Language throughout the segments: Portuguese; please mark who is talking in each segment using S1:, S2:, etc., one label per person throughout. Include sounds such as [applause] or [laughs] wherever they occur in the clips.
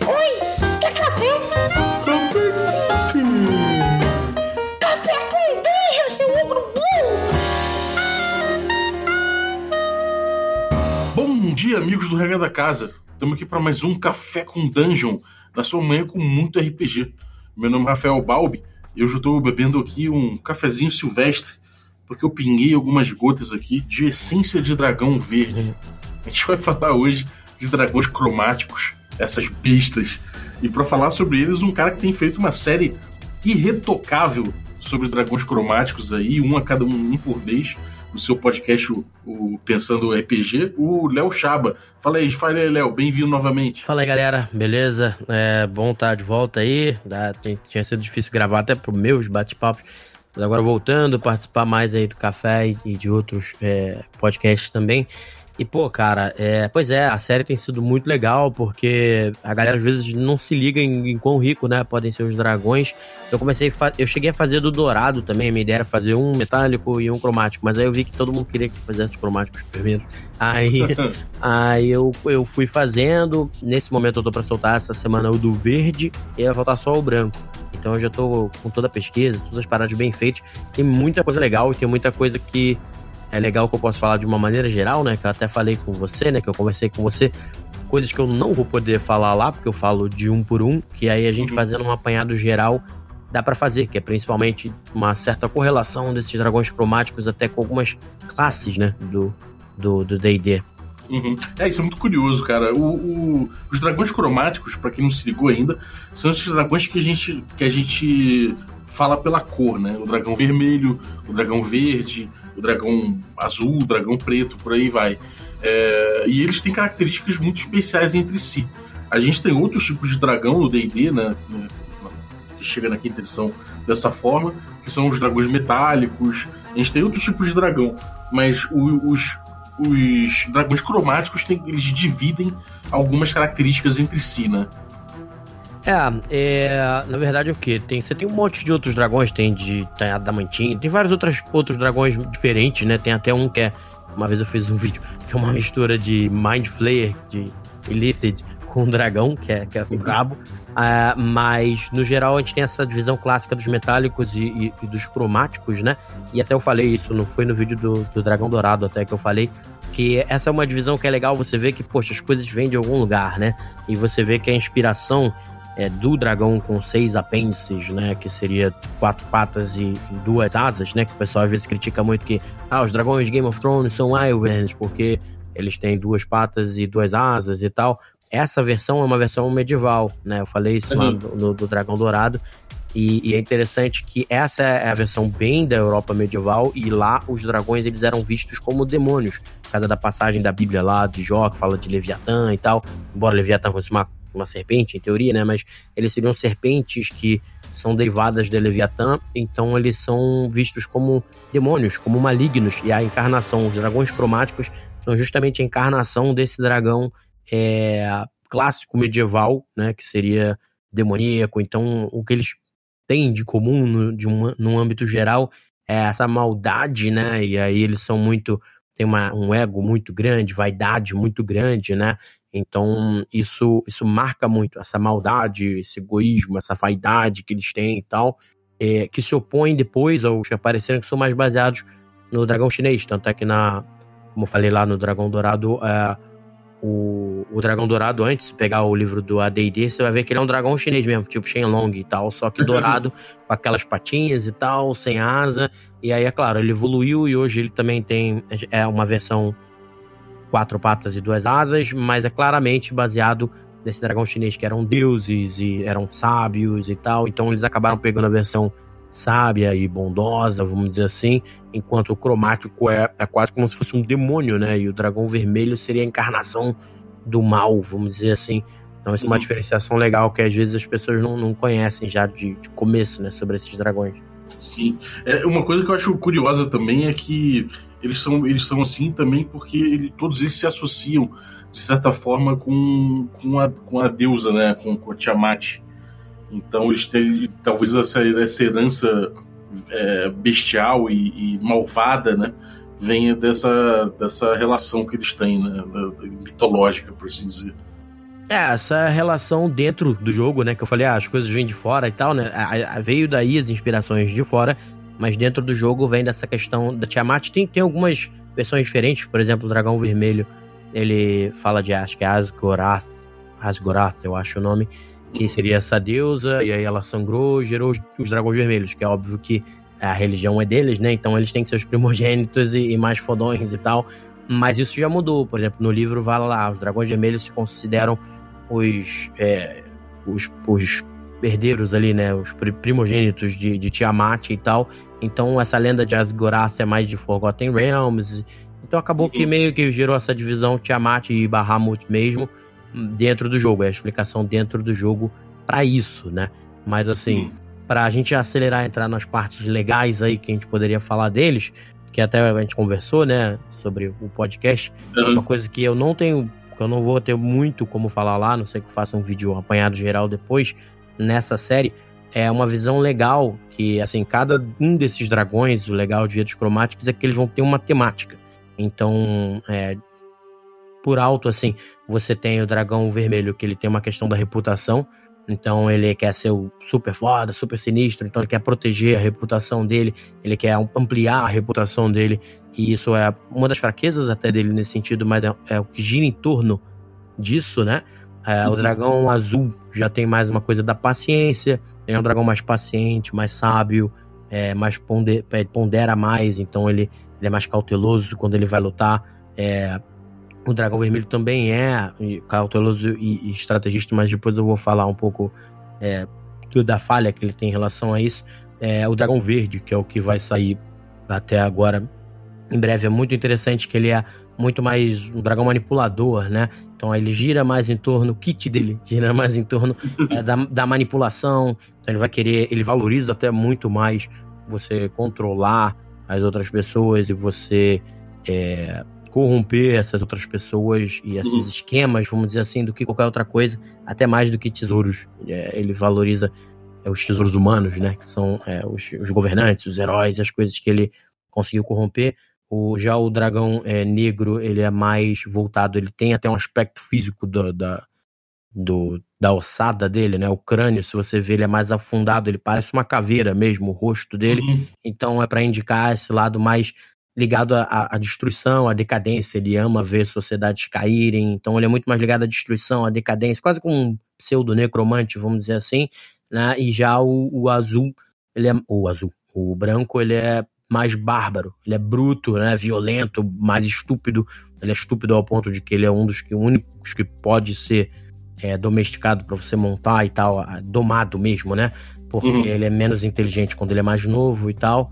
S1: Oi, quer café?
S2: Café?
S1: Café com dungeon, seu ogro burro!
S2: Bom dia, amigos do Regra da Casa. Estamos aqui para mais um Café com Dungeon, na sua manhã com muito RPG. Meu nome é Rafael Balbi e hoje eu estou bebendo aqui um cafezinho silvestre, porque eu pinguei algumas gotas aqui de essência de dragão verde. A gente vai [laughs] falar hoje de dragões cromáticos, essas bestas. E para falar sobre eles, um cara que tem feito uma série irretocável sobre dragões cromáticos aí, um a cada um, um por vez, no seu podcast, o, o Pensando RPG, o Léo Chaba. Fala aí, fala aí, Léo, bem-vindo novamente.
S3: Fala aí, galera, beleza? É bom estar de volta aí. Tinha sido difícil gravar até pro meus bate-papos. Mas agora voltando, participar mais aí do café e- e de outros é, podcasts também. E, pô, cara, é, pois é, a série tem sido muito legal, porque a galera às vezes não se liga em, em quão rico, né, podem ser os dragões. Eu comecei, eu cheguei a fazer do dourado também, a minha ideia era fazer um metálico e um cromático, mas aí eu vi que todo mundo queria que fizesse os cromáticos primeiro. Aí, [laughs] aí eu, eu fui fazendo, nesse momento eu tô pra soltar essa semana o do verde, e vai faltar só o branco. Então eu já tô com toda a pesquisa, todas as paradas bem feitas. Tem muita coisa legal e tem muita coisa que é legal que eu posso falar de uma maneira geral, né? Que eu até falei com você, né? Que eu conversei com você. Coisas que eu não vou poder falar lá, porque eu falo de um por um, que aí a gente
S2: Uhum.
S3: fazendo um apanhado geral dá pra fazer, que é principalmente uma certa correlação desses dragões cromáticos até com algumas classes, né? Do do do D&D.
S2: Uhum. É, isso é muito curioso, cara. O, o- os dragões cromáticos, pra quem não se ligou ainda, são esses dragões que a gente, que a gente fala pela cor, né? O dragão vermelho, o dragão verde, dragão azul, dragão preto, por aí vai. É, e eles têm características muito especiais entre si. A gente tem outros tipos de dragão no D&D, né? no- Que chega na quinta edição dessa forma, que são os dragões metálicos. A gente tem outros tipos de dragão, mas os, os dragões cromáticos têm, eles dividem algumas características entre si, né?
S3: É, é, na verdade é o que? Tem, você tem um monte de outros dragões, tem de tem adamantinho, tem vários outros, outros dragões diferentes, né? Tem até um que é. Uma vez eu fiz um [laughs] vídeo que é uma mistura de Mind Flayer, de Illithid, com um dragão, que é, que é brabo. Ah, mas, no geral, a gente tem essa divisão clássica dos metálicos e, e- e dos cromáticos, né? E até eu falei isso, não foi no vídeo do, do Dragão Dourado até que eu falei, que essa é uma divisão que é legal você ver que, poxa, as coisas vêm de algum lugar, né? E você vê que a inspiração é, do dragão com seis apêndices, né? Que seria quatro patas e duas asas, né? Que o pessoal às vezes critica muito que ah, os dragões de Game of Thrones são Wyverns porque eles têm duas patas e duas asas e tal. Essa versão é uma versão medieval, né? Eu falei isso lá
S2: Uhum.
S3: no, no- do Dragão Dourado. E, e é interessante que essa é a versão bem da Europa medieval e lá os dragões eles eram vistos como demônios. Por causa da passagem da Bíblia lá de Jó, que fala de Leviatã e tal. Embora Leviatã fosse uma, uma serpente, em teoria, né? Mas eles seriam serpentes que são derivadas de Leviatã, então eles são vistos como demônios, como malignos. E a encarnação, os dragões cromáticos, são justamente a encarnação desse dragão é, clássico medieval, né? Que seria demoníaco. Então, o que eles têm de comum no, de um, num âmbito geral é essa maldade, né? E aí eles são muito. tem uma, um ego muito grande, vaidade muito grande, né? Então, isso, isso marca muito essa maldade, esse egoísmo, essa vaidade que eles têm e tal, é, que se opõem depois aos que apareceram que são mais baseados no dragão chinês. Tanto é que na. Como eu falei lá no Dragão Dourado, é, o, o Dragão Dourado, antes de pegar o livro do AD&D, você vai ver que ele é um dragão chinês mesmo, tipo Shenlong e tal, só que [laughs] dourado, com aquelas patinhas e tal, sem asa. E aí, é claro, ele evoluiu e hoje ele também tem é uma versão quatro patas e duas asas, mas é claramente baseado nesse dragão chinês que eram deuses e eram sábios e tal. Então eles acabaram pegando a versão sábia e bondosa, vamos dizer assim, enquanto o cromático é, é quase como se fosse um demônio, né? E o dragão vermelho seria a encarnação do mal, vamos dizer assim. Então, isso é uma
S2: Uhum.
S3: diferenciação legal que às vezes as pessoas não, não conhecem já de, de começo, né? Sobre esses dragões.
S2: Sim. É, uma coisa que eu acho curiosa também é que eles são, eles são assim também porque ele- todos eles se associam, de certa forma, com, com, a, com a deusa, né? Com, com a Tiamat. Então eles têm talvez essa, essa herança é, bestial e, e malvada, né? Venha dessa, dessa relação que eles têm, né? mitológica, por assim dizer.
S3: É, essa relação dentro do jogo, né? Que eu falei, ah, as coisas vêm de fora e tal, né? A, a, veio daí as inspirações de fora, mas dentro do jogo vem dessa questão da Tiamat. Tem, tem algumas versões diferentes, por exemplo, o Dragão Vermelho, ele fala de, acho que é Asgorath, Asgorath, eu acho o nome, que seria essa deusa, e aí ela sangrou, gerou os, os dragões vermelhos, que é óbvio que a religião é deles, né? Então eles têm seus primogênitos e, e mais fodões e tal. Mas isso já mudou. Por exemplo, no livro vai lá, os dragões vermelhos se consideram os, é, os, os herdeiros ali, né? Os primogênitos de, de Tiamat e tal. Então essa lenda de Asgorath é mais de Forgotten Realms. Então acabou que meio que gerou essa divisão Tiamat e Bahamut mesmo dentro do jogo. É a explicação dentro do jogo para isso, né? Mas assim, para a gente acelerar entrar nas partes legais aí que a gente poderia falar deles, que até a gente conversou, né, sobre o podcast, uhum. uma coisa que eu não tenho, que eu não vou ter muito como falar lá, não sei que eu faça um vídeo apanhado geral depois nessa série, é uma visão legal que, assim, cada um desses dragões, o legal de Vidas Cromáticos é que eles vão ter uma temática. Então, é, por alto, assim, você tem o dragão vermelho, que ele tem uma questão da reputação, então ele quer ser o super foda, super sinistro, então ele quer proteger a reputação dele, ele quer ampliar a reputação dele, e isso é uma das fraquezas até dele nesse sentido, mas é, é o que gira em torno disso, né? É, uhum. O dragão azul já tem mais uma coisa da paciência, ele é um dragão mais paciente, mais sábio, é, mais ponder, é, pondera mais, então ele, ele é mais cauteloso quando ele vai lutar. É, o dragão vermelho também é cauteloso e, e estrategista, mas depois eu vou falar um pouco é, da falha que ele tem em relação a isso. É, o dragão verde, que é o que vai sair até agora em breve, é muito interessante que ele é muito mais um dragão manipulador, né? Então ele gira mais em torno, o kit dele [laughs] gira mais em torno é, da, da manipulação. Então ele vai querer, ele valoriza até muito mais você controlar as outras pessoas e você é, corromper essas outras pessoas e esses uhum. esquemas, vamos dizer assim, do que qualquer outra coisa, até mais do que tesouros. É, ele valoriza é, os tesouros humanos, né? Que são é, os, os, governantes, os heróis, as coisas que ele conseguiu corromper. O, já o dragão é, negro, ele é mais voltado, ele tem até um aspecto físico do, da, do, da ossada dele, né? O crânio, se você vê, ele é mais afundado, ele parece uma caveira mesmo, o rosto dele. Uhum. Então é para indicar esse lado mais ligado à, destruição, à decadência. Ele ama ver sociedades caírem, então ele é muito mais ligado à destruição, à decadência, quase como um pseudo-necromante, vamos dizer assim. Né? E já o, o, azul, ele é. O azul, o branco, ele é mais bárbaro, ele é bruto, né? violento, mais estúpido. Ele é estúpido ao ponto de que ele é um dos que, únicos que pode ser é, domesticado para você montar e tal, domado mesmo, né? Porque uhum. ele é menos inteligente quando ele é mais novo e tal.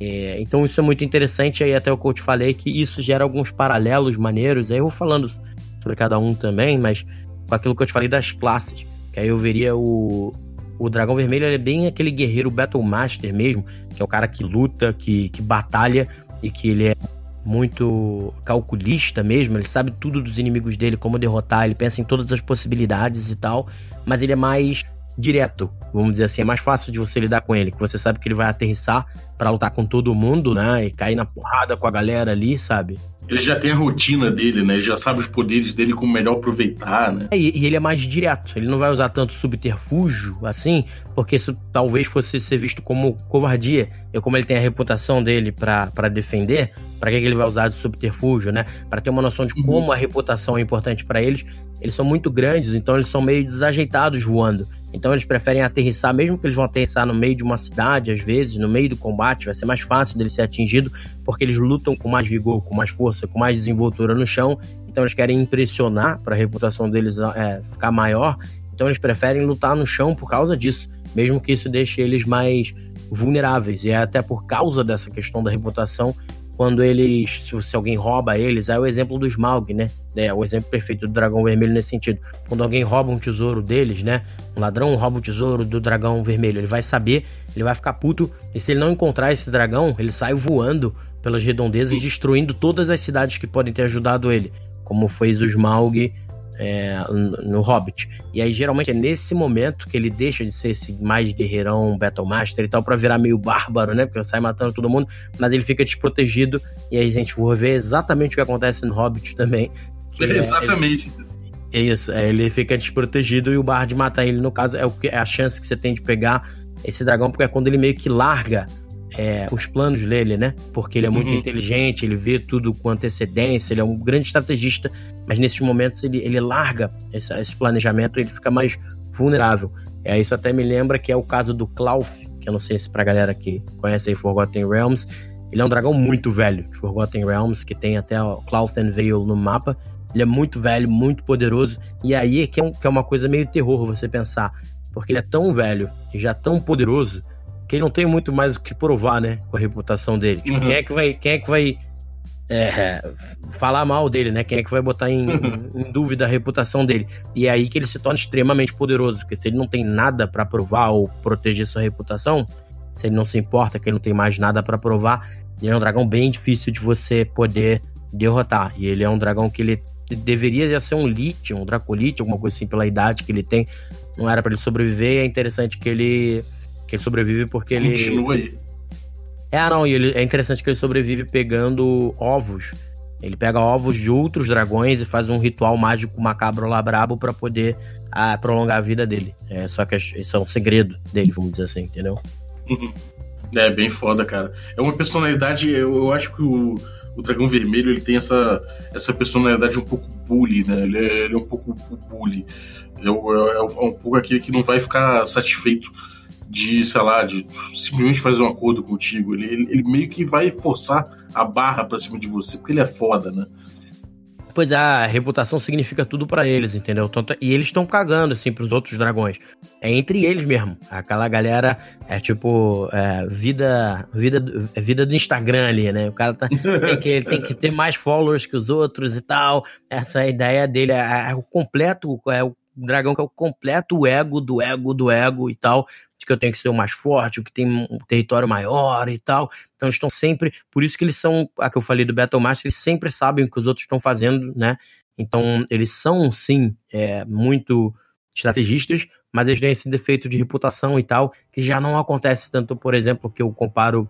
S3: É, então isso é muito interessante, aí até o que eu te falei, que isso gera alguns paralelos maneiros, aí eu vou falando sobre cada um também, mas com aquilo que eu te falei das classes, que aí eu veria o, o Dragão Vermelho, é bem aquele guerreiro Battle Master mesmo, que é o cara que luta, que, que batalha e que ele é muito calculista mesmo, ele sabe tudo dos inimigos dele, como derrotar, ele pensa em todas as possibilidades e tal, mas ele é mais direto, vamos dizer assim, é mais fácil de você lidar com ele, que você sabe que ele vai aterrissar para lutar com todo mundo, né? E cair na porrada com a galera ali, sabe?
S2: Ele já tem a rotina dele, né? Ele já sabe os poderes dele como melhor aproveitar, né?
S3: É, e, ele é mais direto. Ele não vai usar tanto subterfúgio assim, porque isso talvez fosse ser visto como covardia. E como ele tem a reputação dele para defender, para que, que ele vai usar de subterfúgio, né? Para ter uma noção de uhum. como a reputação é importante para eles. Eles são muito grandes, então eles são meio desajeitados voando. Então eles preferem aterrissar, mesmo que eles vão aterrissar no meio de uma cidade, às vezes, no meio do combate, vai ser mais fácil dele ser atingido, porque eles lutam com mais vigor, com mais força, com mais desenvoltura no chão. Então eles querem impressionar para a reputação deles é, ficar maior. Então eles preferem lutar no chão por causa disso, mesmo que isso deixe eles mais vulneráveis. E é até por causa dessa questão da reputação quando eles, se alguém rouba eles, é o exemplo do Smaug, né? É o exemplo perfeito do dragão vermelho nesse sentido. Quando alguém rouba um tesouro deles, né? Um ladrão rouba o tesouro do dragão vermelho, ele vai saber, ele vai ficar puto, e se ele não encontrar esse dragão, ele sai voando pelas redondezas, destruindo todas as cidades que podem ter ajudado ele, como fez o Smaug é, no Hobbit. E aí, geralmente, é nesse momento que ele deixa de ser esse mais guerreirão, Battle Master e tal, pra virar meio bárbaro, né? Porque ele sai matando todo mundo, mas ele fica desprotegido. E aí, a gente vai ver exatamente o que acontece no Hobbit também. [laughs]
S2: É, exatamente.
S3: Ele, É isso, é, ele fica desprotegido e o Bard mata ele. No caso, é, o que, é a chance que você tem de pegar esse dragão, porque é quando ele meio que larga é, os planos dele, né? Porque ele é muito uhum. inteligente, ele vê tudo com antecedência, ele é um grande estrategista, mas nesses momentos ele, ele larga esse, esse planejamento e ele fica mais vulnerável. É, isso até me lembra que é o caso do Klauf, que eu não sei se pra galera que conhece aí Forgotten Realms, ele é um dragão muito velho de Forgotten Realms, que tem até o Clauthen Vale no mapa. Ele é muito velho, muito poderoso. E aí é que é, um, que é uma coisa meio terror você pensar. Porque ele é tão velho e já tão poderoso que ele não tem muito mais o que provar, né? Com a reputação dele. Tipo, uhum. quem é que vai. Quem é que vai é, falar mal dele, né? Quem é que vai botar em, [laughs] em, dúvida a reputação dele? E é aí que ele se torna extremamente poderoso, porque se ele não tem nada para provar ou proteger sua reputação, se ele não se importa, que ele não tem mais nada para provar, ele é um dragão bem difícil de você poder derrotar. E ele é um dragão que ele deveria já ser um Lich, um Dracolite, alguma coisa assim pela idade que ele tem. Não era para ele sobreviver, é interessante que ele que ele sobrevive porque ele
S2: continua aí.
S3: É, não, e ele, é interessante que ele sobrevive pegando ovos. Ele pega ovos de outros dragões e faz um ritual mágico macabro lá brabo pra poder ah, prolongar a vida dele. É, só que isso é um segredo dele, vamos dizer assim, entendeu?
S2: Uhum. É, bem foda, cara. É uma personalidade, eu, eu acho que o, o Dragão Vermelho ele tem essa, essa personalidade um pouco bully, né? Ele é, ele é um pouco bully. É, é, é um pouco aquele que não vai ficar satisfeito de, sei lá, de simplesmente fazer um acordo contigo. Ele, ele, ele meio que vai forçar a barra pra cima de você, porque ele é foda, né?
S3: Pois é, a reputação significa tudo para eles, entendeu? Tanto, e eles estão cagando, assim, pros outros dragões. É entre eles mesmo. Aquela galera é tipo é, vida, vida, vida do Instagram ali, né? O cara tá, tem, que, tem que ter mais followers que os outros e tal. Essa ideia dele é, é o completo, é o dragão que é o completo ego do ego do ego e tal que eu tenho que ser o mais forte, o que tem um território maior e tal. Então eles estão sempre. Por isso que eles são. A que eu falei do Battle Master, eles sempre sabem o que os outros estão fazendo, né? Então eles são, sim, é, muito estrategistas, mas eles têm esse defeito de reputação e tal, que já não acontece tanto, por exemplo, que eu comparo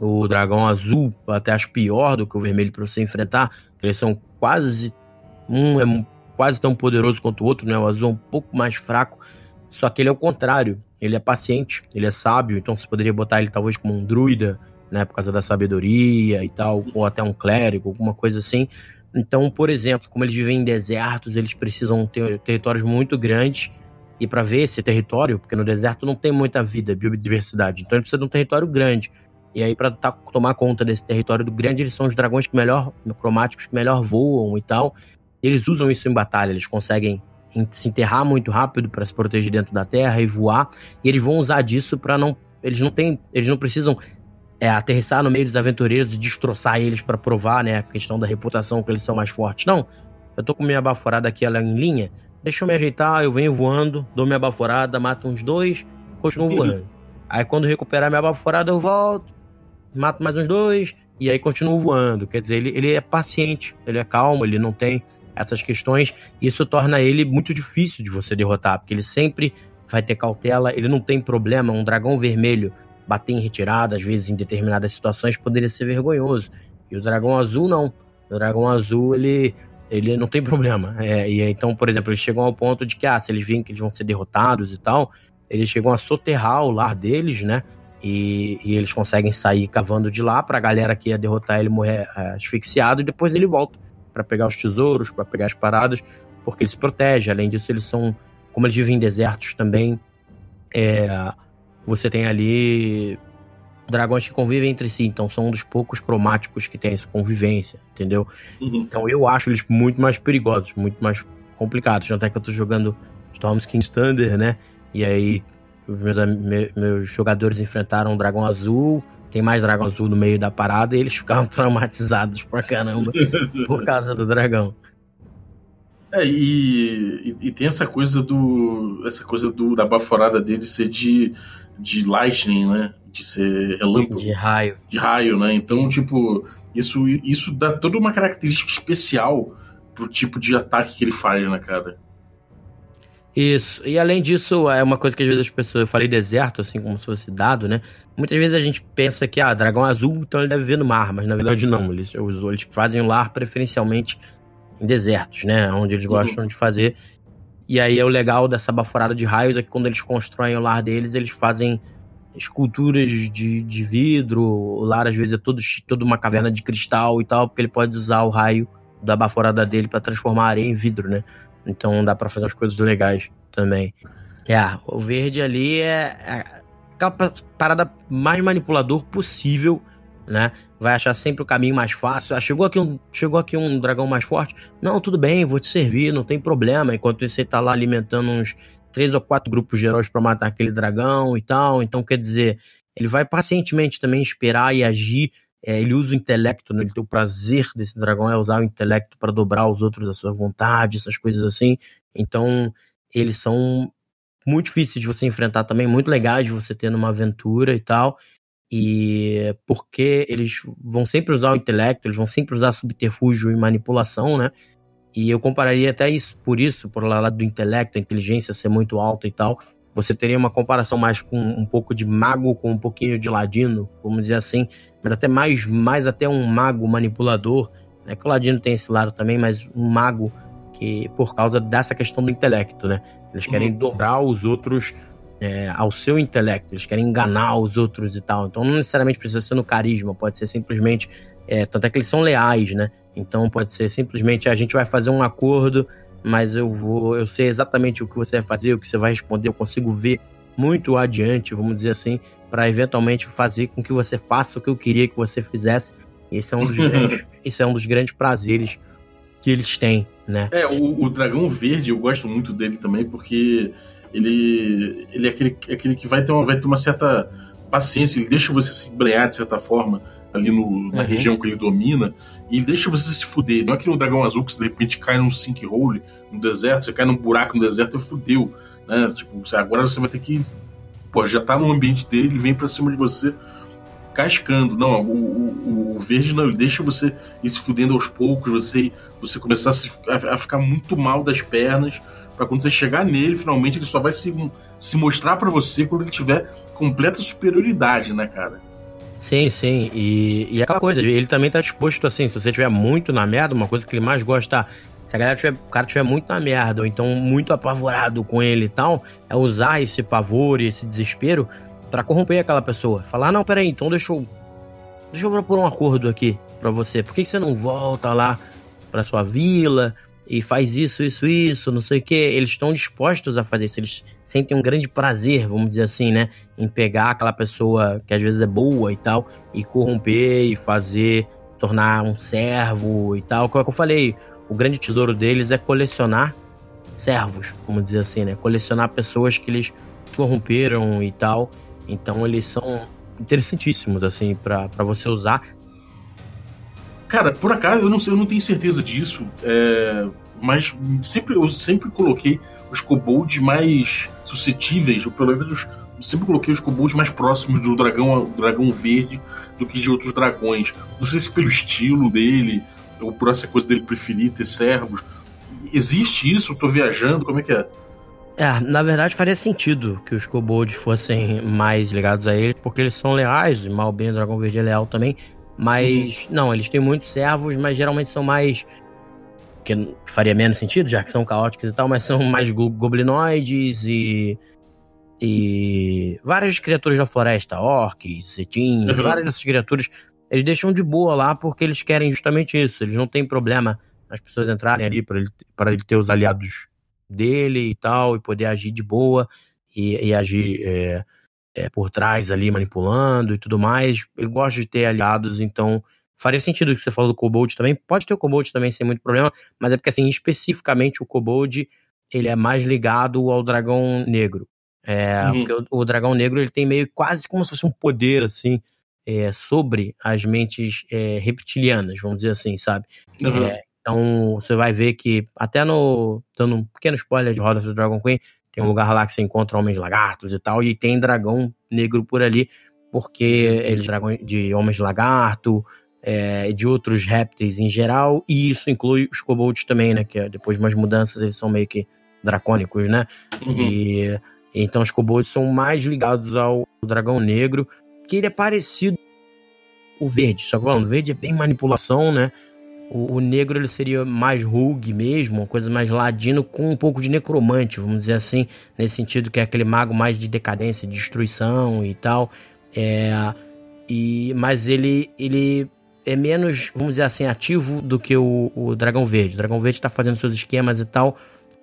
S3: o dragão azul, até acho pior do que o vermelho para você enfrentar, eles são quase. Um é quase tão poderoso quanto o outro, né? O azul é um pouco mais fraco, só que ele é o contrário ele é paciente, ele é sábio, então você poderia botar ele talvez como um druida, né, por causa da sabedoria e tal, ou até um clérigo, alguma coisa assim. Então, por exemplo, como eles vivem em desertos, eles precisam ter territórios muito grandes e para ver esse território, porque no deserto não tem muita vida, biodiversidade, então ele precisa de um território grande. E aí, para tá, tomar conta desse território do grande, eles são os dragões que melhor, cromáticos, que melhor voam e tal. Eles usam isso em batalha, eles conseguem se enterrar muito rápido para se proteger dentro da terra e voar. E eles vão usar disso para não. Eles não têm. Eles não precisam é, aterrissar no meio dos aventureiros e destroçar eles para provar, né? A questão da reputação que eles são mais fortes. Não. Eu tô com minha baforada aqui, ela é em linha. Deixa eu me ajeitar, eu venho voando, dou minha baforada, mato uns dois, continuo voando. Aí quando recuperar minha baforada, eu volto, mato mais uns dois, e aí continuo voando. Quer dizer, ele, ele é paciente, ele é calmo, ele não tem essas questões, isso torna ele muito difícil de você derrotar, porque ele sempre vai ter cautela, ele não tem problema, um dragão vermelho bater em retirada, às vezes em determinadas situações, poderia ser vergonhoso. E o dragão azul não. O dragão azul, ele, ele não tem problema. É, e então, por exemplo, eles chegam ao ponto de que, ah, se eles veem que eles vão ser derrotados e tal, eles chegam a soterrar o lar deles, né? E, e eles conseguem sair cavando de lá pra galera que ia derrotar ele morrer é, asfixiado e depois ele volta para pegar os tesouros, para pegar as paradas, porque ele se protege. Além disso, eles são, como eles vivem em desertos também, é, você tem ali dragões que convivem entre si, então são um dos poucos cromáticos que tem essa convivência, entendeu? Uhum. Então eu acho eles muito mais perigosos, muito mais complicados. Até que eu tô jogando Storm's King's Thunder, né? E aí meus, meus jogadores enfrentaram um dragão azul tem mais dragão azul no meio da parada e eles ficaram [laughs] traumatizados pra caramba por causa do dragão.
S2: É, e, e, e, tem essa coisa do. essa coisa do, da baforada dele ser de, de lightning, né? De ser relâmpago.
S3: De raio.
S2: De raio, né? Então, tipo, isso, isso dá toda uma característica especial pro tipo de ataque que ele faz, né, cara?
S3: Isso. E além disso, é uma coisa que às vezes as pessoas. Eu falei deserto, assim, como se fosse dado, né? Muitas vezes a gente pensa que, ah, dragão azul, então ele deve viver no mar, mas na verdade não. Eles, eles fazem o lar preferencialmente em desertos, né? Onde eles gostam uhum. de fazer. E aí é o legal dessa baforada de raios é que quando eles constroem o lar deles, eles fazem esculturas de, de vidro. O lar às vezes é todo, toda uma caverna de cristal e tal, porque ele pode usar o raio da baforada dele para transformar a areia em vidro, né? Então dá para fazer umas coisas legais também. É, o verde ali é, é aquela parada mais manipulador possível, né? Vai achar sempre o caminho mais fácil. Ah, chegou aqui um, chegou aqui um dragão mais forte. Não, tudo bem, vou te servir, não tem problema. Enquanto você tá lá alimentando uns três ou quatro grupos de heróis para matar aquele dragão e tal. Então, quer dizer, ele vai pacientemente também esperar e agir. É, ele usa o intelecto, né? ele tem o prazer desse dragão é usar o intelecto para dobrar os outros à sua vontade, essas coisas assim. Então, eles são muito difíceis de você enfrentar também, muito legais de você ter numa aventura e tal. E porque eles vão sempre usar o intelecto, eles vão sempre usar subterfúgio e manipulação, né? E eu compararia até isso, por isso, por lado do intelecto, a inteligência ser muito alta e tal. Você teria uma comparação mais com um pouco de mago, com um pouquinho de ladino, vamos dizer assim, mas até mais, mais até um mago manipulador, né? Que o ladino tem esse lado também, mas um mago que por causa dessa questão do intelecto, né? Eles querem uhum. dobrar os outros é, ao seu intelecto, eles querem enganar os outros e tal. Então não necessariamente precisa ser no carisma, pode ser simplesmente. É, tanto é que eles são leais, né? Então pode ser simplesmente a gente vai fazer um acordo, mas eu vou. Eu sei exatamente o que você vai fazer, o que você vai responder, eu consigo ver muito adiante, vamos dizer assim, para eventualmente fazer com que você faça o que eu queria que você fizesse. Esse é um dos [laughs] grandes, esse é um dos grandes prazeres que eles têm, né?
S2: É, o, o dragão verde, eu gosto muito dele também, porque ele, ele é aquele, é aquele que vai ter, uma, vai ter uma certa paciência, ele deixa você se embrenhar de certa forma ali no, na uhum. região que ele domina, e ele deixa você se fuder. Não é que no dragão azul que você de repente cai num sinkhole no deserto, você cai num buraco no deserto e fudeu. Né? Tipo, agora você vai ter que. Pô, já tá no ambiente dele, ele vem pra cima de você cascando. Não, o, o, o, verde não, ele deixa você ir se fudendo aos poucos, você, você começar a, se, a, a ficar muito mal das pernas, para quando você chegar nele, finalmente ele só vai se, se mostrar para você quando ele tiver completa superioridade, né, cara?
S3: Sim, sim. E, e aquela coisa, ele também tá disposto assim, se você tiver muito na merda, uma coisa que ele mais gosta, se a galera tiver, o cara tiver muito na merda, ou então muito apavorado com ele e tal, é usar esse pavor e esse desespero para corromper aquela pessoa. Falar, não, peraí, então deixa eu. Deixa eu propor um acordo aqui para você. Por que, que você não volta lá pra sua vila e faz isso, isso, isso, não sei o que? Eles estão dispostos a fazer isso. Eles sentem um grande prazer, vamos dizer assim, né? Em pegar aquela pessoa que às vezes é boa e tal, e corromper e fazer, tornar um servo e tal. Como é que eu falei? O grande tesouro deles é colecionar servos, vamos dizer assim, né? Colecionar pessoas que eles corromperam e tal. Então eles são interessantíssimos, assim, para você usar.
S2: Cara, por acaso, eu não sei, eu não tenho certeza disso, é, mas sempre, eu sempre coloquei os kobolds mais suscetíveis, ou pelo menos sempre coloquei os kobolds mais próximos do dragão, dragão verde do que de outros dragões. Não sei se pelo estilo dele, ou por essa coisa dele preferir ter servos. Existe isso? Eu tô viajando? Como é que é?
S3: É, na verdade faria sentido que os kobolds fossem mais ligados a eles, porque eles são leais, mal bem o Dragão Verde é leal também. Mas, uhum. não, eles têm muitos servos, mas geralmente são mais. Que faria menos sentido, já que são caóticos e tal, mas são mais go goblinoides e. E. Várias criaturas da floresta, orcs, cetins, uhum. várias dessas criaturas, eles deixam de boa lá porque eles querem justamente isso. Eles não têm problema as pessoas entrarem ali para ele, ele ter os aliados dele e tal, e poder agir de boa e, e agir é, é, por trás ali, manipulando e tudo mais. Ele gosta de ter aliados, então faria sentido o que você falou do Kobold também. Pode ter o Kobold também sem muito problema, mas é porque, assim, especificamente o Kobold, ele é mais ligado ao Dragão Negro. É, uhum. Porque o, o, Dragão Negro, ele tem meio quase como se fosse um poder, assim, é, sobre as mentes é, reptilianas, vamos dizer assim, sabe? Uhum. É, então você vai ver que, até no. dando um pequeno spoiler de Roda the Dragon Queen, tem um lugar lá que você encontra homens lagartos e tal, e tem dragão negro por ali, porque eles dragões de homens lagarto, é, de outros répteis em geral, e isso inclui os kobolds também, né? Que é, depois de umas mudanças eles são meio que dracônicos, né? Uhum. E então os kobolds são mais ligados ao dragão negro, que ele é parecido o verde, só que falando, o verde é bem manipulação, né? O, o, negro ele seria mais rogue mesmo, uma coisa mais ladino com um pouco de necromante, vamos dizer assim, nesse sentido que é aquele mago mais de decadência, de destruição e tal. É, e, mas ele, ele é menos, vamos dizer assim, ativo do que o, o Dragão Verde. O Dragão Verde está fazendo seus esquemas e tal.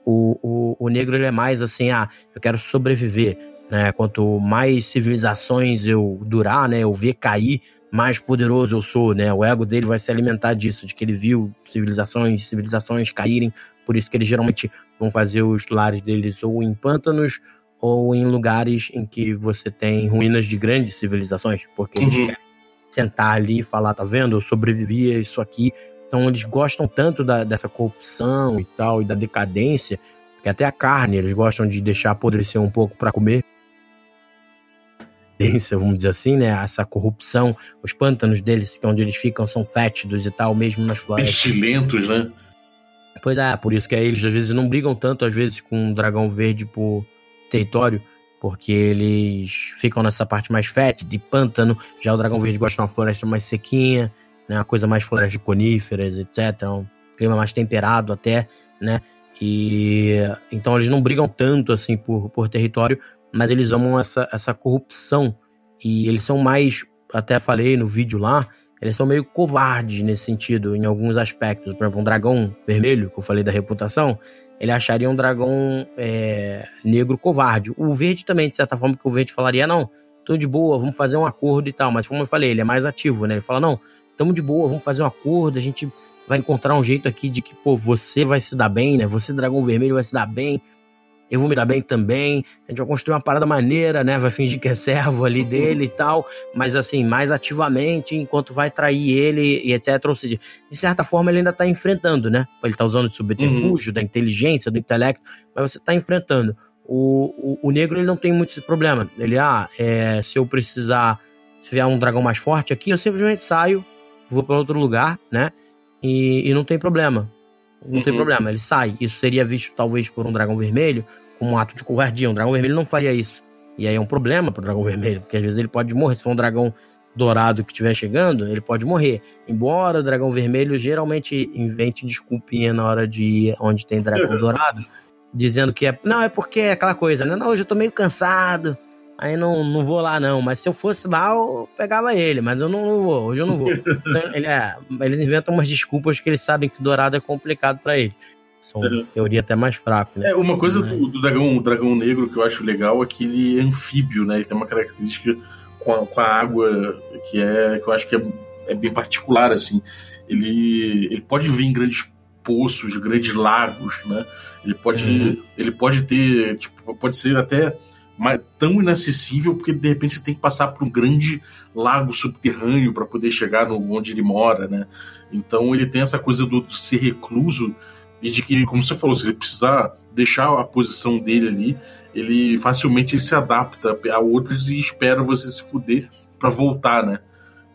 S3: O, o, o negro ele é mais assim, ah, eu quero sobreviver. Né? Quanto mais civilizações eu durar, né, eu ver cair, mais poderoso eu sou, né? O ego dele vai se alimentar disso, de que ele viu civilizações, civilizações caírem, por isso que eles geralmente vão fazer os lares deles ou em pântanos ou em lugares em que você tem ruínas de grandes civilizações, porque eles uhum. querem sentar ali e falar, tá vendo? Eu sobrevivi a isso aqui. Então eles gostam tanto da, dessa corrupção e tal, e da decadência, que até a carne eles gostam de deixar apodrecer um pouco para comer vamos dizer assim, né? Essa corrupção, os pântanos deles, que é onde eles ficam, são fétidos e tal, mesmo nas florestas.
S2: Pestilentos, né?
S3: Pois é, por isso que eles às vezes não brigam tanto, às vezes, com um dragão verde por território, porque eles ficam nessa parte mais fétida, de pântano. Já o dragão verde gosta de uma floresta mais sequinha, né? Uma coisa mais floresta de coníferas, etc. Um clima mais temperado até, né? E então eles não brigam tanto assim por, por território, mas eles amam essa, essa corrupção. E eles são mais, até falei no vídeo lá, eles são meio covardes nesse sentido, em alguns aspectos. Por exemplo, um dragão vermelho, que eu falei da reputação, ele acharia um dragão é, negro covarde. O verde também, de certa forma, que o verde falaria, não, tô de boa, vamos fazer um acordo e tal. Mas como eu falei, ele é mais ativo, né? Ele fala, não, tamo de boa, vamos fazer um acordo, a gente vai encontrar um jeito aqui de que, pô, você vai se dar bem, né? Você, dragão vermelho, vai se dar bem eu vou me dar bem também. A gente vai construir uma parada maneira, né? Vai fingir que é servo ali dele e tal, mas assim, mais ativamente, enquanto vai trair ele e etc. Ou seja, de certa forma ele ainda tá enfrentando, né? Ele tá usando de subterfúgio, uhum. da inteligência, do intelecto, mas você tá enfrentando. O, o, o, negro ele não tem muito esse problema. Ele, ah, é, se eu precisar, se vier um dragão mais forte aqui, eu simplesmente saio, vou para outro lugar, né? E, e não tem problema. Não uhum. tem problema, ele sai. Isso seria visto talvez por um dragão vermelho como um ato de covardia. Um dragão vermelho não faria isso. E aí é um problema pro dragão vermelho, porque às vezes ele pode morrer. Se for um dragão dourado que estiver chegando, ele pode morrer. Embora o dragão vermelho geralmente invente desculpinha na hora de ir onde tem dragão [laughs] dourado, dizendo que é. Não, é porque é aquela coisa, né? Não, hoje eu tô meio cansado. Aí não, não vou lá, não. Mas se eu fosse lá, eu pegava ele. Mas eu não, não vou. Hoje eu não vou. Então, ele é, eles inventam umas desculpas que eles sabem que dourado é complicado para ele. São uhum. teoria até mais fraca, né?
S2: É, uma coisa do, do, dragão, dragão negro que eu acho legal é que ele é anfíbio, né? Ele tem uma característica com a, com a água que é que eu acho que é, é bem particular, assim. Ele, ele pode vir em grandes poços, grandes lagos, né? Ele pode, uhum. ele pode ter, tipo, pode ser até tão inacessível porque de repente você tem que passar por um grande lago subterrâneo para poder chegar no, onde ele mora, né? Então ele tem essa coisa do, ser recluso e de que, como você falou, se ele precisar deixar a posição dele ali, ele facilmente se adapta a outros e espera você se fuder para voltar, né?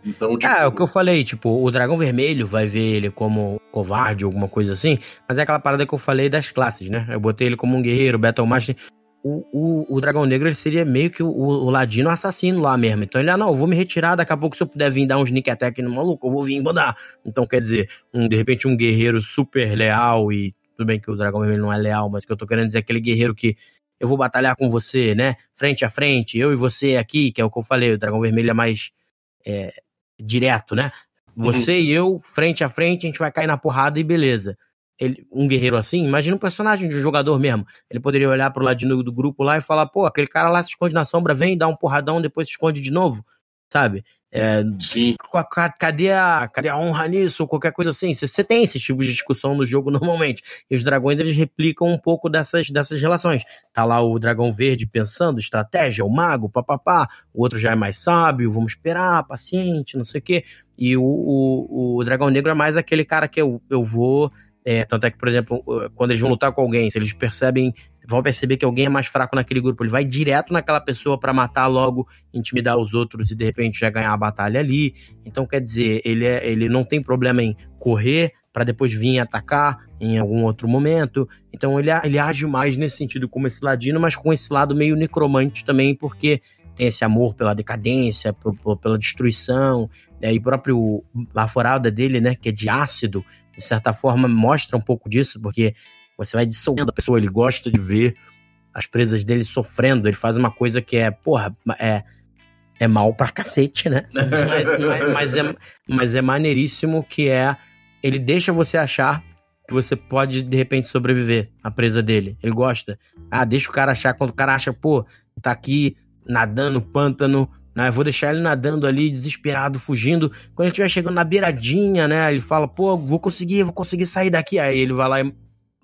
S3: Então, tipo... É, o que eu falei, tipo, o dragão vermelho vai ver ele como covarde, alguma coisa assim, mas é aquela parada que eu falei das classes, né? Eu botei ele como um guerreiro, Battle Master o, o, o Dragão Negro ele seria meio que o, o, ladino assassino lá mesmo. Então ele, ah, não, eu vou me retirar, daqui a pouco se eu puder vir dar um sneak attack no maluco, eu vou vir e vou dar. Então quer dizer, um, de repente um guerreiro super leal e tudo bem que o Dragão Vermelho não é leal, mas o que eu tô querendo dizer é aquele guerreiro que eu vou batalhar com você, né? Frente a frente, eu e você aqui, que é o que eu falei, o Dragão Vermelho é mais é, direto, né? Você uhum. e eu, frente a frente, a gente vai cair na porrada e beleza ele, um guerreiro assim, imagina um personagem de um jogador mesmo. Ele poderia olhar pro ladinho do grupo lá e falar, pô, aquele cara lá se esconde na sombra, vem, dá um porradão, depois se esconde de novo, sabe? É,
S2: Sim.
S3: Cadê a, cadê a honra nisso? Ou qualquer coisa assim. Você tem esse tipo de discussão no jogo [laughs] normalmente. E os dragões, eles replicam um pouco dessas, dessas relações. Tá lá o dragão verde pensando, estratégia, o mago, papapá. O outro já é mais sábio, vamos esperar, paciente, não sei o quê. E o, o, o dragão negro é mais aquele cara que eu, eu vou é, tanto é que, por exemplo, quando eles vão lutar com alguém, se eles percebem, vão perceber que alguém é mais fraco naquele grupo, ele vai direto naquela pessoa para matar logo, intimidar os outros e de repente já ganhar a batalha ali. Então, quer dizer, ele, é, ele não tem problema em correr para depois vir atacar em algum outro momento. Então, ele, ele age mais nesse sentido como esse ladino, mas com esse lado meio necromante também, porque tem esse amor pela decadência, pela destruição, né? e próprio a forada dele, né, que é de ácido, de certa forma, mostra um pouco disso, porque você vai dissolvendo a pessoa, ele gosta de ver as presas dele sofrendo, ele faz uma coisa que é, porra, é, é mal pra cacete, né? [laughs] Mas, mas, mas, é, mas é maneiríssimo que é, ele deixa você achar que você pode, de repente, sobreviver à presa dele. Ele gosta. Ah, deixa o cara achar, quando o cara acha, pô, tá aqui nadando, pântano, né? Vou deixar ele nadando ali, desesperado, fugindo. Quando ele estiver chegando na beiradinha, né? Ele fala, pô, vou conseguir, vou conseguir sair daqui. Aí ele vai lá e,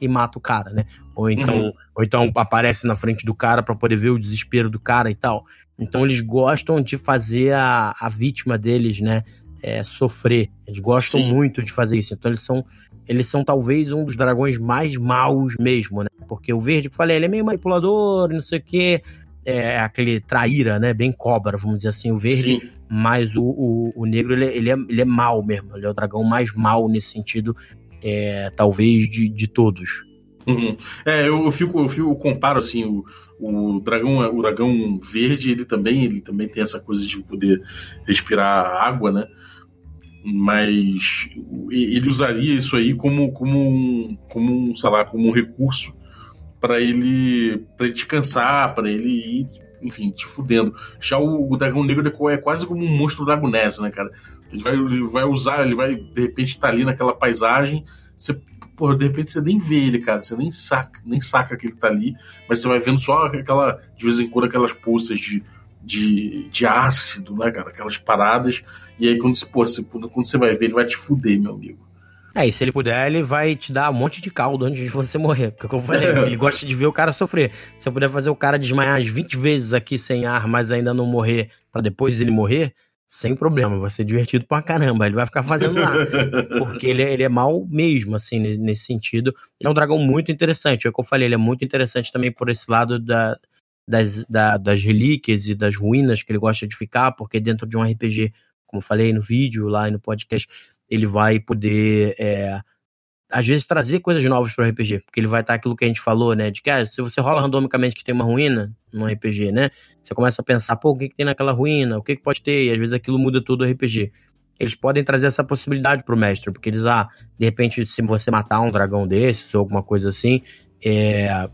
S3: e mata o cara, né? Ou então, uhum. ou então aparece na frente do cara para poder ver o desespero do cara e tal. Então eles gostam de fazer a, a vítima deles, né? É, sofrer. Eles gostam Sim. muito de fazer isso. Então eles são, eles são talvez um dos dragões mais maus mesmo, né? Porque o verde, que falei, ele é meio manipulador, não sei o quê é aquele traíra, né? Bem cobra, vamos dizer assim, o verde. Sim. Mas o, o, o negro, ele, ele, é, ele é mal mesmo. Ele é o dragão mais mal nesse sentido, é, talvez, de, de todos.
S2: Uhum. É, eu fico, eu fico, eu comparo assim, o, o dragão, o dragão verde, ele também, ele também tem essa coisa de poder respirar água, né? Mas ele usaria isso aí como, como, um, como um, sei lá, como um recurso para ele para descansar, para ele ir, enfim, te fudendo. Já o, o, dragão negro é quase como um monstro dragonese, né, cara? Ele vai, ele vai usar, ele vai de repente estar tá ali naquela paisagem, você, porra, de repente você nem vê ele, cara, você nem saca, nem saca que ele tá ali, mas você vai vendo só aquela de vez em quando aquelas poças de de, de ácido, né, cara? Aquelas paradas. E aí, quando, pô, você, quando você vai ver, ele vai te fuder, meu amigo.
S3: É, e se ele puder, ele vai te dar um monte de caldo antes de você morrer. Porque, como eu falei, [laughs] ele gosta de ver o cara sofrer. Se eu puder fazer o cara desmaiar as 20 vezes aqui sem ar, mas ainda não morrer, para depois ele morrer, sem problema, vai ser divertido pra caramba. Ele vai ficar fazendo lá. [laughs] porque ele, é, ele é mal mesmo, assim, nesse sentido. Ele é um dragão muito interessante. É o que eu falei, ele é muito interessante também por esse lado da, das, da, das relíquias e das ruínas que ele gosta de ficar, porque dentro de um RPG, como eu falei no vídeo, lá e no podcast, ele vai poder, é, às vezes, trazer coisas novas para o RPG. Porque ele vai estar aquilo que a gente falou, né? De que ah, se você rola randomicamente que tem uma ruína no RPG, né? Você começa a pensar, pô, o que, que tem naquela ruína? O que, que pode ter? E às vezes aquilo muda todo o RPG. Eles podem trazer essa possibilidade pro mestre, porque eles, ah, de repente, se você matar um dragão desses ou alguma coisa assim, é,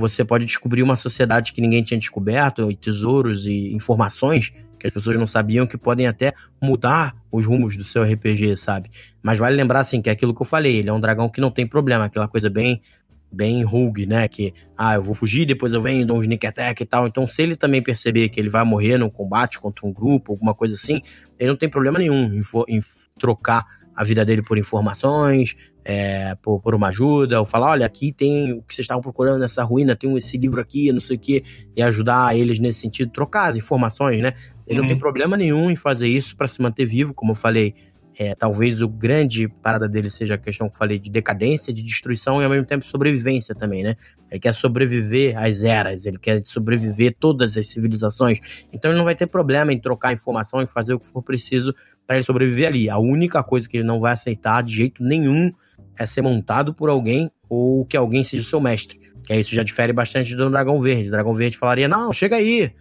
S3: você pode descobrir uma sociedade que ninguém tinha descoberto, e tesouros e informações que as pessoas não sabiam que podem até mudar os rumos do seu RPG, sabe? Mas vale lembrar, assim, que é aquilo que eu falei, ele é um dragão que não tem problema, aquela coisa bem bem rogue, né? Que, ah, eu vou fugir, depois eu venho, dou um sneak attack e tal. Então, se ele também perceber que ele vai morrer num combate contra um grupo, alguma coisa assim, ele não tem problema nenhum em, em trocar a vida dele por informações, é, por, por, uma ajuda, ou falar, olha, aqui tem o que vocês estavam procurando nessa ruína, tem esse livro aqui, não sei o que, e ajudar eles nesse sentido, trocar as informações, né? Ele uhum. não tem uhum. problema nenhum em fazer isso para se manter vivo, como eu falei. É, talvez o grande parada dele seja a questão que eu falei de decadência, de destruição e ao mesmo tempo sobrevivência também, né? Ele quer sobreviver às eras, ele quer sobreviver todas as civilizações. Então ele não vai ter problema em trocar informação e fazer o que for preciso para ele sobreviver ali. A única coisa que ele não vai aceitar de jeito nenhum é ser montado por alguém ou que alguém seja o seu mestre. Que isso já difere bastante do Dragão Verde. O Dragão Verde falaria: não, chega aí,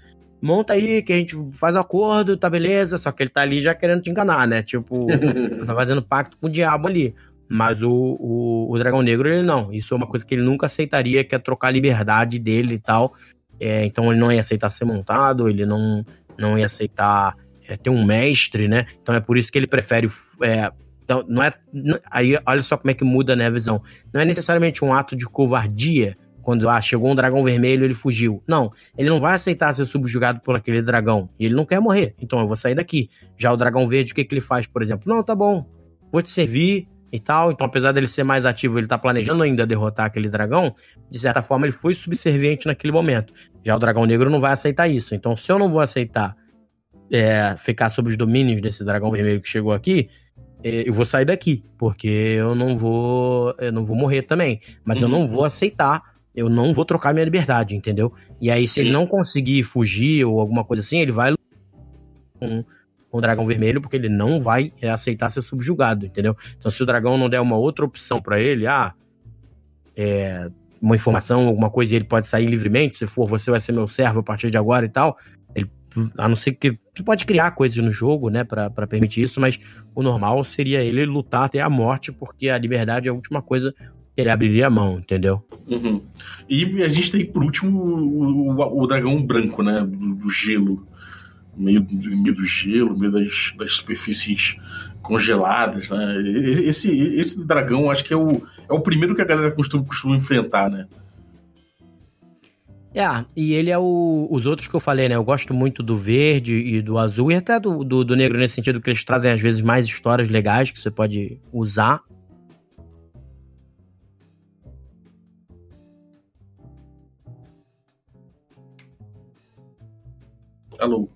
S3: monta aí que a gente faz acordo, tá beleza. Só que ele tá ali já querendo te enganar, né? Tipo, [laughs] tá fazendo pacto com o diabo ali. Mas o, o, o, Dragão Negro, ele não. Isso é uma coisa que ele nunca aceitaria, que é trocar a liberdade dele e tal. É, então ele não ia aceitar ser montado, ele não, não ia aceitar é, ter um mestre, né? Então é por isso que ele prefere. É, então, não é. Aí olha só como é que muda né, a visão. Não é necessariamente um ato de covardia quando ah, chegou um dragão vermelho ele fugiu. Não, ele não vai aceitar ser subjugado por aquele dragão. E ele não quer morrer. Então eu vou sair daqui. Já o dragão verde, o que, que ele faz, por exemplo? Não, tá bom, vou te servir e tal. Então, apesar dele ser mais ativo, ele tá planejando ainda derrotar aquele dragão. De certa forma, ele foi subserviente naquele momento. Já o dragão negro não vai aceitar isso. Então, se eu não vou aceitar é, ficar sob os domínios desse dragão vermelho que chegou aqui, é, eu vou sair daqui, porque eu não vou, eu não vou morrer também, mas uhum. eu não vou aceitar, eu não vou trocar minha liberdade, entendeu? E aí Sim. se ele não conseguir fugir ou alguma coisa assim, ele vai com, com o dragão vermelho, porque ele não vai aceitar ser subjugado, entendeu? Então se o dragão não der uma outra opção para ele, ah, é, uma informação, alguma coisa, e ele pode sair livremente, se for, você vai ser meu servo a partir de agora e tal. A não ser que. Tu pode criar coisas no jogo, né, para permitir isso, mas o normal seria ele lutar até a morte, porque a liberdade é a última coisa que ele abriria a mão, entendeu?
S2: Uhum. E a gente tem, por último, o, o, o dragão branco, né, do, do gelo. Meio, meio do gelo, meio das, das superfícies congeladas, né? Esse, esse dragão, acho que é o, é o primeiro que a galera costuma, costuma enfrentar, né?
S3: É, e ele é o, os outros que eu falei, né? Eu gosto muito do verde e do azul, e até do, do, do, negro, nesse sentido que eles trazem, às vezes, mais histórias legais que você pode usar.
S2: Alô?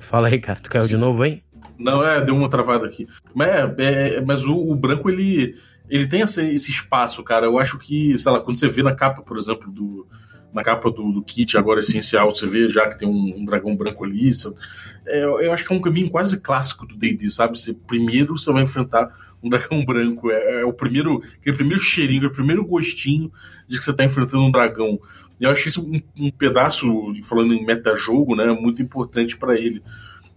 S3: Fala aí, cara. Tu caiu Sim. de novo, hein?
S2: Não, é, deu uma travada aqui. Mas, é, é, mas o, o, branco, ele, ele tem esse, esse, espaço, cara. Eu acho que, sei lá, quando você vê na capa, por exemplo, do, na capa do, do kit agora essencial, você vê já que tem um, um dragão branco ali. É, eu acho que é um caminho quase clássico do D&D, sabe? Você, primeiro você vai enfrentar um dragão [laughs] branco. É, é o primeiro, aquele primeiro cheirinho, o primeiro gostinho de que você está enfrentando um dragão. E eu acho isso um, um pedaço, falando em metajogo, né, muito importante para ele.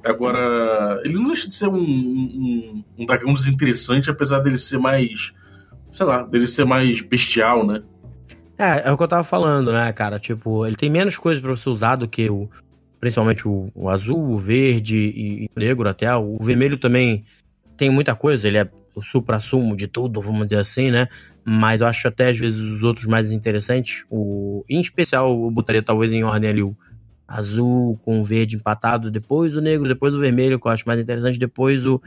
S2: Agora, ele não deixa de ser um, um, um, dragão desinteressante, apesar dele ser mais. Sei lá, dele ser mais bestial, né?
S3: É, é o que eu tava falando, né, cara? Tipo, ele tem menos coisas para você usar do que o. Principalmente o, o azul, o verde e, o negro até. O vermelho também tem muita coisa, ele é o supra-sumo de tudo, vamos dizer assim, né? Mas eu acho até às vezes os outros mais interessantes. O, em especial, eu botaria talvez em ordem ali o azul com o verde empatado, depois o negro, depois o vermelho, que eu acho mais interessante, depois o,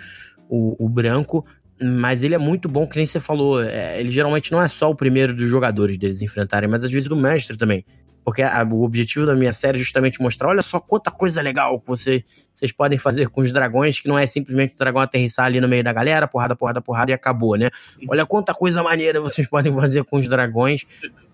S3: o, o branco. Mas ele é muito bom, que nem você falou. É, ele geralmente não é só o primeiro dos jogadores deles enfrentarem, mas às vezes do mestre também. Porque a, o objetivo da minha série é justamente mostrar: olha só quanta coisa legal que você, vocês podem fazer com os dragões, que não é simplesmente o dragão aterrissar ali no meio da galera, porrada, porrada, porrada e acabou, né? Olha quanta coisa maneira vocês [laughs] podem fazer com os dragões.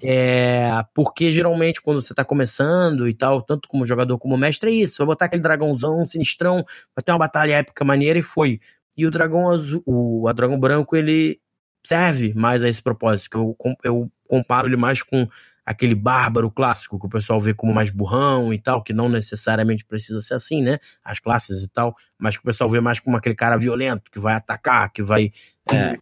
S3: É, porque geralmente quando você tá começando e tal, tanto como jogador como mestre, é isso: vai botar aquele dragãozão sinistrão, vai ter uma batalha épica maneira e foi. E o dragão azul, o, o dragão branco, ele serve mais a esse propósito, que eu, eu comparo ele mais com aquele bárbaro clássico que o pessoal vê como mais burrão e tal, que não necessariamente precisa ser assim, né? As classes e tal, mas que o pessoal vê mais como aquele cara violento que vai atacar, que vai é,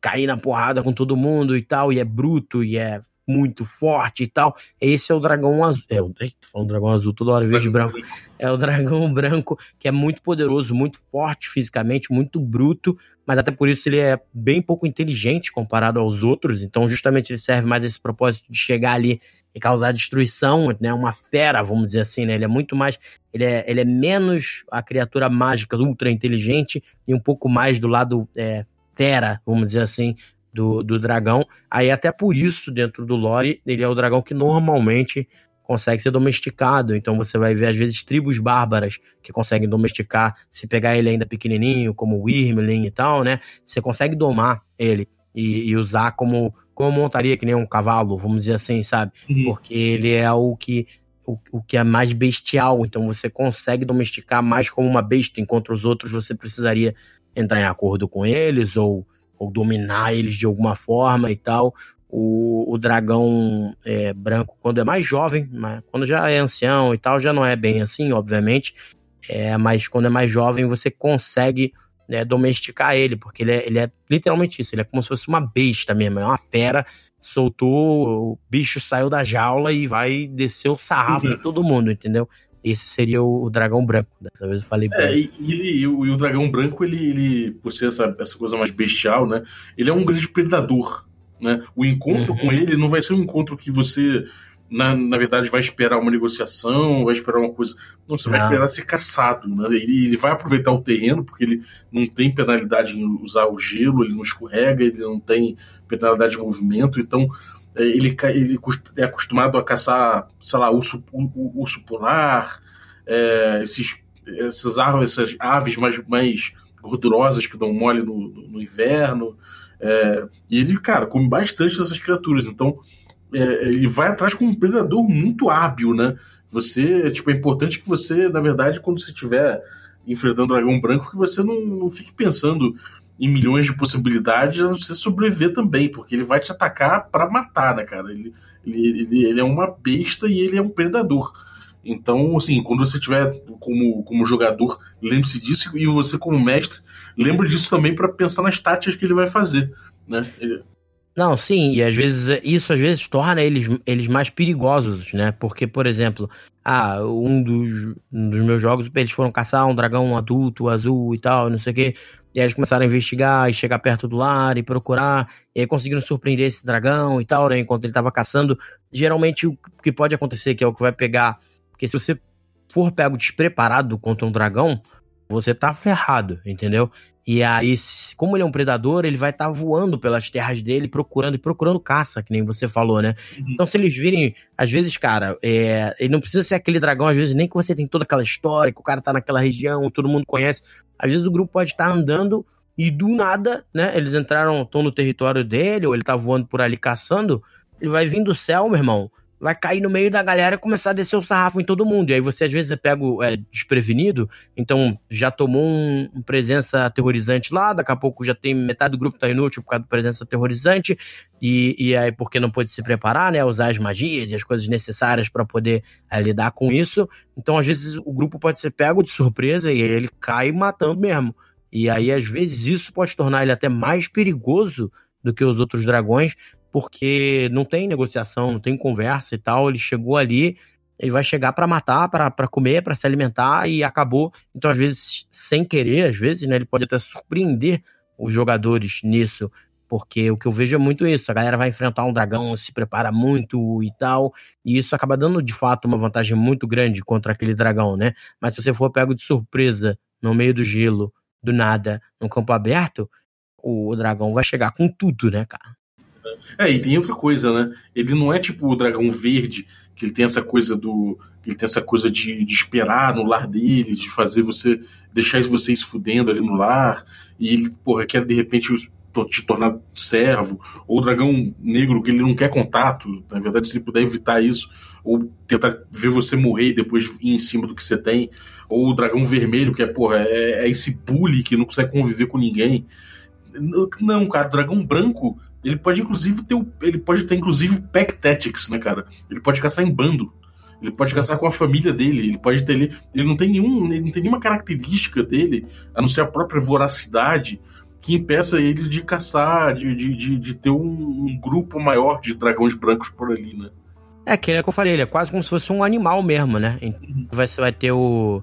S3: cair na porrada com todo mundo e tal, e é bruto e é muito forte e tal. Esse é o dragão azul. É, tô falando dragão azul toda hora, verde e branco. É o dragão [laughs] branco, que é muito poderoso, muito forte fisicamente, muito bruto, mas até por isso ele é bem pouco inteligente comparado aos outros. Então, justamente, ele serve mais esse propósito de chegar ali e causar destruição, né? Uma fera, vamos dizer assim, né? Ele é muito mais. Ele é, ele é menos a criatura mágica ultra inteligente e um pouco mais do lado é, fera, vamos dizer assim, do, do dragão. Aí até por isso, dentro do lore, ele é o dragão que normalmente consegue ser domesticado. Então você vai ver, às vezes, tribos bárbaras que conseguem domesticar, se pegar ele ainda pequenininho, como o Wyrmling e tal, né? Você consegue domar ele e, e, usar como, como montaria, que nem um cavalo, vamos dizer assim, sabe? Uhum. Porque ele é o que, o, o que é mais bestial. Então você consegue domesticar mais como uma besta, enquanto os outros você precisaria entrar em acordo com eles ou ou dominar eles de alguma forma e tal. O, o dragão é, branco, quando é mais jovem, mas quando já é ancião e tal, já não é bem assim, obviamente. É, mas quando é mais jovem, você consegue né, domesticar ele, porque ele é, ele é literalmente isso, ele é como se fosse uma besta mesmo, é uma fera, soltou, o bicho saiu da jaula e vai descer o sarrafo uhum. de todo mundo, entendeu? Esse seria o, dragão branco. Dessa vez eu falei
S2: É, e, e, e, o, e, o, dragão branco, ele, ele por ser essa, essa coisa mais bestial, né? Ele é um grande predador. Né? O encontro uhum. com ele não vai ser um encontro que você, na, na verdade, vai esperar uma negociação, vai esperar uma coisa. Não, você vai esperar ser caçado. Né? Ele, ele vai aproveitar o terreno, porque ele não tem penalidade em usar o gelo, ele não escorrega, ele não tem penalidade de movimento, então ele, ele é acostumado a caçar, sei lá, urso, urso polar, é, esses, essas, aves, essas aves mais, mais gordurosas que dão mole no, no inverno. É, e ele, cara, come bastante dessas criaturas. Então, é, ele vai atrás com um predador muito hábil, né? Você, tipo, é importante que você, na verdade, quando você estiver enfrentando dragão branco, que você não, não fique pensando em milhões de possibilidades, a você sobreviver também, porque ele vai te atacar para matar, né, cara? Ele, Ele, ele, ele é uma besta e ele é um predador. Então, assim, quando você tiver como, como jogador, lembre-se disso e você como mestre, lembre disso também para pensar nas táticas que ele vai fazer, né? Ele...
S3: Não, sim, e às vezes isso às vezes torna eles, eles mais perigosos, né? Porque, por exemplo, ah, um dos, um dos meus jogos, eles foram caçar um dragão adulto, azul e tal, não sei o quê. E aí eles começaram a investigar e chegar perto do lar e procurar. E aí conseguiram surpreender esse dragão e tal, né? Enquanto ele estava caçando. Geralmente o que pode acontecer, que é o que vai pegar porque se você for pego despreparado contra um dragão, você tá ferrado, entendeu? E aí, como ele é um predador, ele vai estar tá voando pelas terras dele, procurando e procurando caça, que nem você falou, né? Uhum. Então, se eles virem, às vezes, cara, é, ele não precisa ser aquele dragão, às vezes, nem que você tem toda aquela história, que o cara tá naquela região, todo mundo conhece. Às vezes o grupo pode estar tá andando e do nada, né? Eles entraram, estão no território dele, ou ele tá voando por ali caçando. Ele vai vir do céu, meu irmão vai cair no meio da galera e começar a descer o sarrafo em todo mundo. E aí você às vezes é pego é, desprevenido, então já tomou um, um, presença aterrorizante lá, daqui a pouco já tem metade do grupo tá inútil por causa da presença aterrorizante, e, e aí porque não pode se preparar, né, usar as magias e as coisas necessárias para poder é, lidar com isso. Então às vezes o grupo pode ser pego de surpresa e ele cai matando mesmo. E aí às vezes isso pode tornar ele até mais perigoso do que os outros dragões, porque não tem negociação, não tem conversa e tal. Ele chegou ali, ele vai chegar para matar, para comer, para se alimentar e acabou. Então, às vezes, sem querer, às vezes, né, ele pode até surpreender os jogadores nisso. Porque o que eu vejo é muito isso. A galera vai enfrentar um dragão, se prepara muito e tal. E isso acaba dando, de fato, uma vantagem muito grande contra aquele dragão, né? Mas se você for pego de surpresa no meio do gelo, do nada, no campo aberto, o dragão vai chegar com tudo, né, cara?
S2: É, e tem outra coisa, né? Ele não é tipo o dragão verde, que ele tem essa coisa do. Ele tem essa coisa de, de esperar no lar dele, de fazer você. deixar vocês fudendo ali no lar, e ele, porra, quer de repente te tornar servo, ou o dragão negro que ele não quer contato, na verdade, se ele puder evitar isso, ou tentar ver você morrer e depois ir em cima do que você tem, ou o dragão vermelho, que é, porra, é, é esse bully que não consegue conviver com ninguém. Não, cara, o dragão branco ele pode, inclusive, ter o, ele pode ter, inclusive, pack tactics, né, cara? Ele pode caçar em bando. Ele pode caçar com a família dele. Ele pode ter. Ele, ele não tem nenhum. Ele não tem nenhuma característica dele, a não ser a própria voracidade, que impeça ele de caçar, de, de, de, de ter um, um, grupo maior de dragões brancos por ali, né?
S3: É, que é que eu falei, ele é quase como se fosse um animal mesmo, né? Você vai ter o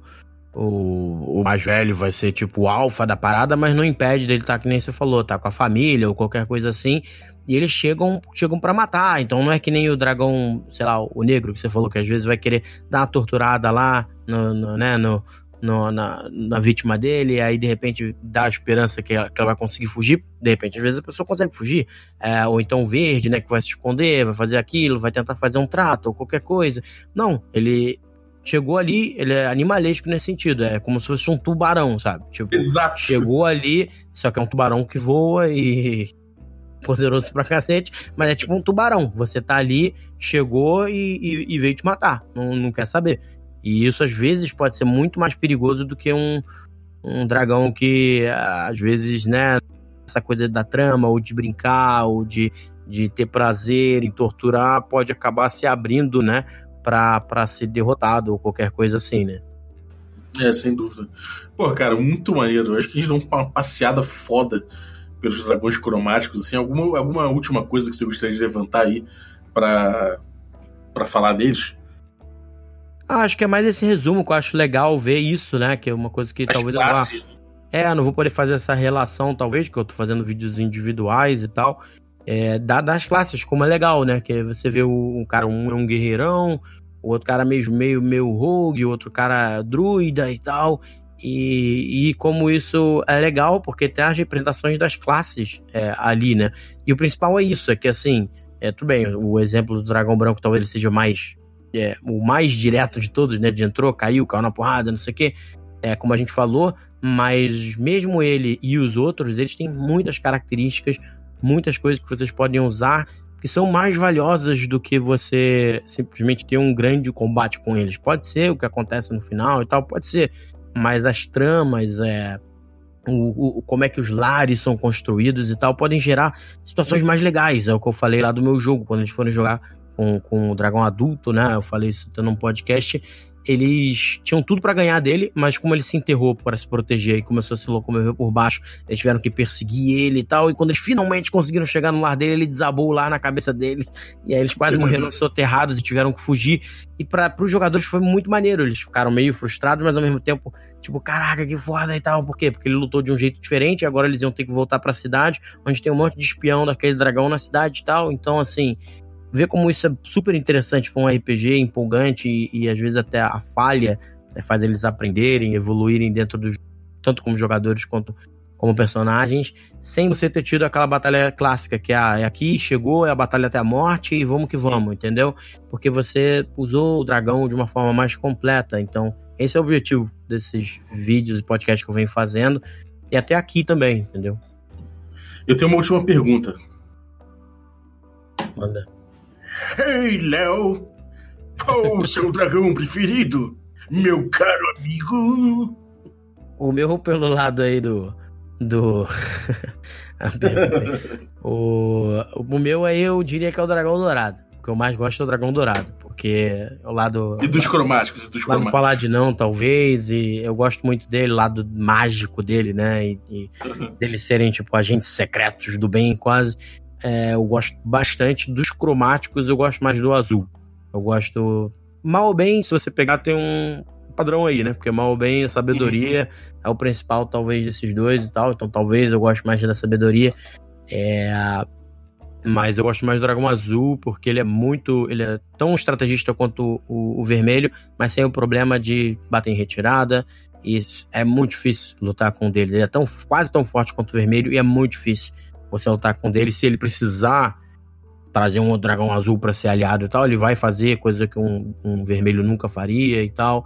S3: o, o mais velho vai ser tipo o alfa da parada, mas não impede dele estar, tá, que nem você falou, tá com a família ou qualquer coisa assim. E eles chegam chegam para matar. Então não é que nem o dragão, sei lá, o negro que você falou, que às vezes vai querer dar uma torturada lá, no, no né, no, no, na, na, vítima dele, aí de repente dá a esperança que ela, que ela, vai conseguir fugir. De repente, às vezes a pessoa consegue fugir. É, ou então o verde, né, que vai se esconder, vai fazer aquilo, vai tentar fazer um trato ou qualquer coisa. Não, ele chegou ali, ele é animalesco nesse sentido, é como se fosse um tubarão, sabe? Tipo,
S2: Exato.
S3: chegou ali, só que é um tubarão que voa e [laughs] poderoso pra cacete, mas é tipo um tubarão. Você tá ali, chegou e, e, e veio te matar, não, não quer saber. E isso às vezes pode ser muito mais perigoso do que um, um dragão que às vezes, né, essa coisa da trama, ou de brincar, ou de, de ter prazer em torturar, pode acabar se abrindo, né, para ser derrotado ou qualquer coisa assim, né?
S2: É, sem dúvida. Pô, cara, muito maneiro. Eu acho que a gente deu uma passeada foda pelos dragões cromáticos. Assim, alguma, alguma última coisa que você gostaria de levantar aí para para falar deles?
S3: Ah, acho que é mais esse resumo que eu acho legal ver isso, né? Que é uma coisa que As talvez classes. eu vá... É, não vou poder fazer essa relação, talvez, que eu tô fazendo vídeos individuais e tal é, das classes, como é legal, né? Que você vê o, um cara, um é um guerreirão, o outro cara meio, meio, meio rogue, o outro cara druida e tal. E, e como isso é legal, porque tem as representações das classes é, ali, né? E o principal é isso, é que assim, é, tudo bem, o exemplo do dragão branco talvez ele seja mais é, o mais direto de todos, né? De entrou, caiu, caiu na porrada, não sei o quê. É, como a gente falou, mas mesmo ele e os outros, eles têm muitas características muitas coisas que vocês podem usar que são mais valiosas do que você simplesmente ter um grande combate com eles. Pode ser o que acontece no final e tal, pode ser, mas as tramas, é, o, o, como é que os lares são construídos e tal, podem gerar situações mais legais. É o que eu falei lá do meu jogo, quando eles forem jogar com, com o dragão adulto, né? Eu falei isso num podcast eles tinham tudo para ganhar dele, mas como ele se enterrou para se proteger e começou a se locomover por baixo, eles tiveram que perseguir ele e tal. E quando eles finalmente conseguiram chegar no lar dele, ele desabou lá na cabeça dele. E aí eles quase morreram [laughs] soterrados e tiveram que fugir. E para os jogadores foi muito maneiro. Eles ficaram meio frustrados, mas ao mesmo tempo, tipo, caraca, que foda e tal. Por quê? Porque ele lutou de um jeito diferente. E agora eles iam ter que voltar para a cidade, onde tem um monte de espião daquele dragão na cidade e tal. Então, assim, ver como isso é super interessante para um RPG, empolgante e, e, às vezes até a falha né, faz eles aprenderem, evoluírem dentro do tanto como jogadores quanto como personagens, sem você ter tido aquela batalha clássica, que é, é aqui, chegou, é a batalha até a morte e vamos que vamos, entendeu? Porque você usou o dragão de uma forma mais completa. Então, esse é o objetivo desses vídeos e podcasts que eu venho fazendo. E até aqui também, entendeu?
S2: Eu tenho uma última pergunta.
S3: Manda.
S2: Ei, Léo! Qual o seu dragão preferido, meu caro amigo?
S3: O meu pelo lado aí do. Do. [laughs] o, o meu aí eu diria que é o dragão dourado. O que eu mais gosto é o dragão dourado. Porque é o lado.
S2: E dos cromáticos, dos
S3: lado paladinão, talvez. E eu gosto muito dele, lado mágico dele, né? E, e uhum. deles serem, tipo, agentes secretos do bem, quase. É, eu gosto bastante dos cromáticos, eu gosto mais do azul. Eu gosto. Mal ou bem, se você pegar, tem um padrão aí, né? Porque mal ou bem, a sabedoria uhum. é o principal, talvez, desses dois e tal. Então, talvez eu goste mais da sabedoria. É... Mas eu gosto mais do dragão azul, porque ele é muito. Ele é tão estrategista quanto o, o vermelho, mas sem o problema de bater em retirada. E é muito difícil lutar com ele. Ele é tão, quase tão forte quanto o vermelho e é muito difícil você lutar com dele. Se ele precisar trazer um dragão azul para ser aliado e tal, ele vai fazer coisa que um, um, vermelho nunca faria e tal.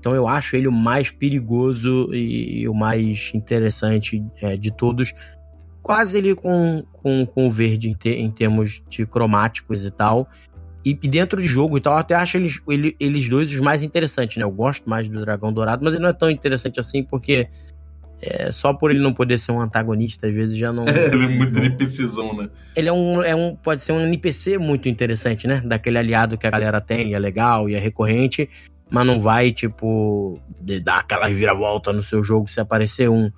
S3: Então eu acho ele o mais perigoso e, e o mais interessante é, de todos. Quase ele com, com, com o verde em, te, em termos de cromáticos e tal. E, e, dentro de jogo e tal, eu até acho eles, ele, eles dois os mais interessantes, né? Eu gosto mais do Dragão Dourado, mas ele não é tão interessante assim, porque é, só por ele não poder ser um antagonista, às vezes já não. [laughs]
S2: É, ele é muito NPCzão, né?
S3: Ele é um, é um. Pode ser um NPC muito interessante, né? Daquele aliado que a galera tem, é legal e é recorrente, mas não vai, tipo, dar aquela reviravolta no seu jogo se aparecer um.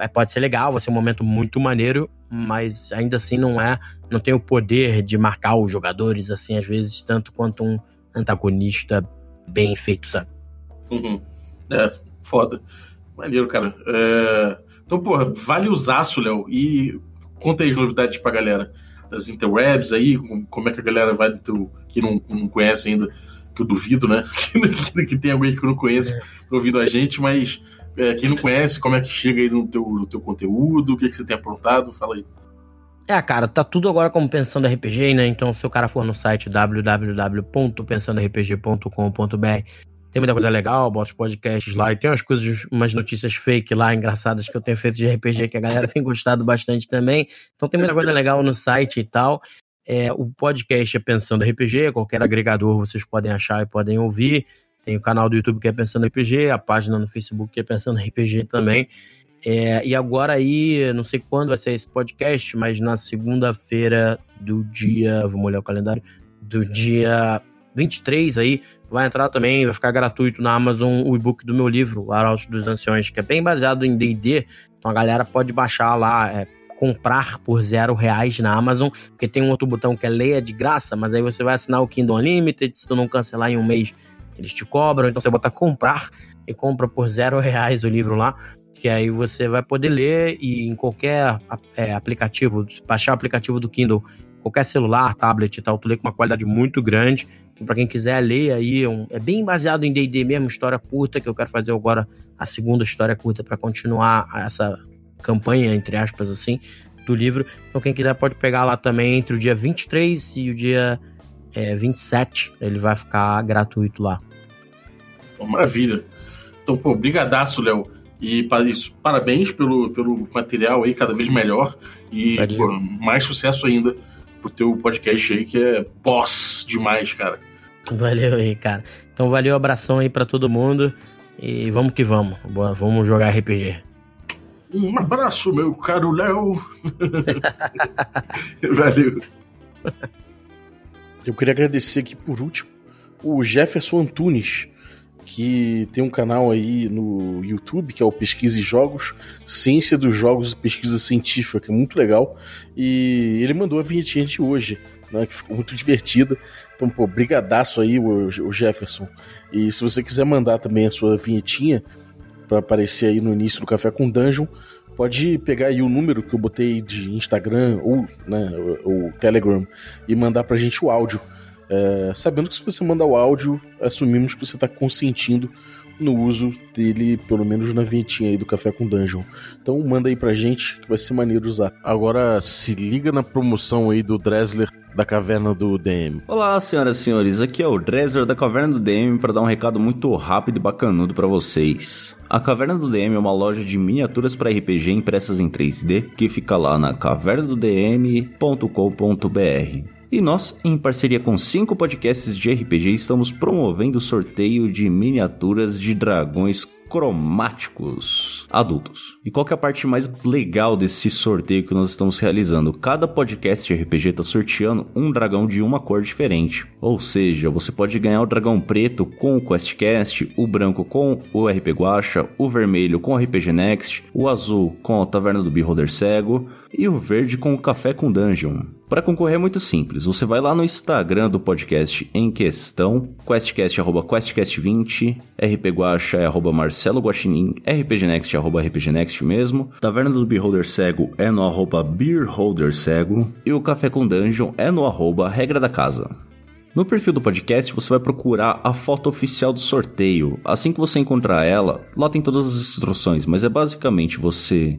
S3: É, pode ser legal, vai ser um momento muito maneiro, mas ainda assim não é. Não tem o poder de marcar os jogadores, assim, às vezes, tanto quanto um antagonista bem feito, sabe?
S2: Uhum. É, foda. Maneiro, cara. É... Então, porra, vale usaço, Léo. E conta aí as novidades pra galera das interwebs aí, como é que a galera vai no teu. que não, não conhece ainda, que eu duvido, né? [laughs] que tem alguém que eu não conheço é. ouvindo a gente, mas é, quem não conhece, como é que chega aí no teu, no teu conteúdo, o que, que você tem aprontado, fala aí.
S3: É, cara, tá tudo agora como Pensando RPG, né? Então, se o cara for no site www.pensandorpg.com.br, tem muita coisa legal, bota os podcasts lá. E tem umas coisas, umas notícias fake lá, engraçadas, que eu tenho feito de RPG, que a galera tem gostado bastante também. Então tem muita coisa legal no site e tal. É, o podcast é Pensando RPG, qualquer agregador vocês podem achar e podem ouvir. Tem o canal do YouTube que é Pensando RPG, a página no Facebook que é Pensando RPG também. É, e agora aí, não sei quando vai ser esse podcast, mas na segunda-feira do dia. Vamos olhar o calendário. Do dia 23 aí, vai entrar também, vai ficar gratuito na Amazon o e-book do meu livro, O Arauto dos Anciões, que é bem baseado em D&D, então a galera pode baixar lá, é, comprar por zero reais na Amazon, porque tem um outro botão que é leia de graça, mas aí você vai assinar o Kindle Unlimited, se tu não cancelar em um mês, eles te cobram, então você bota comprar e compra por zero reais o livro lá, que aí você vai poder ler e em qualquer é, aplicativo, baixar o aplicativo do Kindle, qualquer celular, tablet e tal, tu lê com uma qualidade muito grande, para quem quiser ler aí, é, um, é bem baseado em D&D mesmo, história curta, que eu quero fazer agora a segunda história curta para continuar essa campanha, entre aspas, assim, do livro. Então quem quiser pode pegar lá também entre o dia 23 e o dia é, 27, ele vai ficar gratuito lá.
S2: Maravilha. Então, pô, brigadaço, Léo. E para isso, parabéns pelo, pelo material aí, cada vez melhor. E pô, mais sucesso ainda pro teu podcast aí, que é boss demais, cara. [laughs]
S3: Valeu aí, cara. Então valeu, abração aí para todo mundo e vamos que vamos. Boa, vamos jogar RPG.
S2: Um abraço, meu caro Léo. [laughs] valeu. Eu queria agradecer aqui por último o Jefferson Antunes, que tem um canal aí no YouTube, que é o Pesquisa e Jogos, Ciência dos Jogos e Pesquisa Científica, que é muito legal. E ele mandou a vinhetinha de hoje, né, que ficou muito divertida. Então, pô, brigadaço aí, o, Jefferson. E se você quiser mandar também a sua vinhetinha para aparecer aí no início do Café com Dungeon, pode pegar aí o número que eu botei de Instagram ou, né, ou Telegram e mandar pra gente o áudio. É, sabendo que se você mandar o áudio, assumimos que você está consentindo no uso dele, pelo menos na vinhetinha aí do Café com Dungeon. Então manda aí pra gente que vai ser maneiro usar. Agora se liga na promoção aí do Dresler da Caverna do DM.
S4: Olá, senhoras e senhores, aqui é o Dresler da Caverna do DM para dar um recado muito rápido e bacanudo para vocês. A Caverna do DM é uma loja de miniaturas para RPG impressas em 3D que fica lá na cavernadodm.com.br. E nós, em parceria com cinco podcasts de RPG, estamos promovendo o sorteio de miniaturas de dragões cromáticos adultos. E qual que é a parte mais legal desse sorteio que nós estamos realizando? Cada podcast de RPG está sorteando um dragão de uma cor diferente. Ou seja, você pode ganhar o dragão preto com o QuestCast, o branco com o RP Guacha, o vermelho com o RPG Next, o azul com a Taverna do Beholder Cego e o verde com o Café com Dungeon. Para concorrer é muito simples, você vai lá no Instagram do podcast em questão, questcast arroba questcast20, rpguacha é arroba marcelo guaxinim, rpgnext arroba rpgnext mesmo, Taverna do Beholder Cego é no arroba beerholder cego e o Café com Dungeon é no arroba regra da casa. No perfil do podcast, você vai procurar a foto oficial do sorteio. Assim que você encontrar ela, lá tem todas as instruções, mas é basicamente você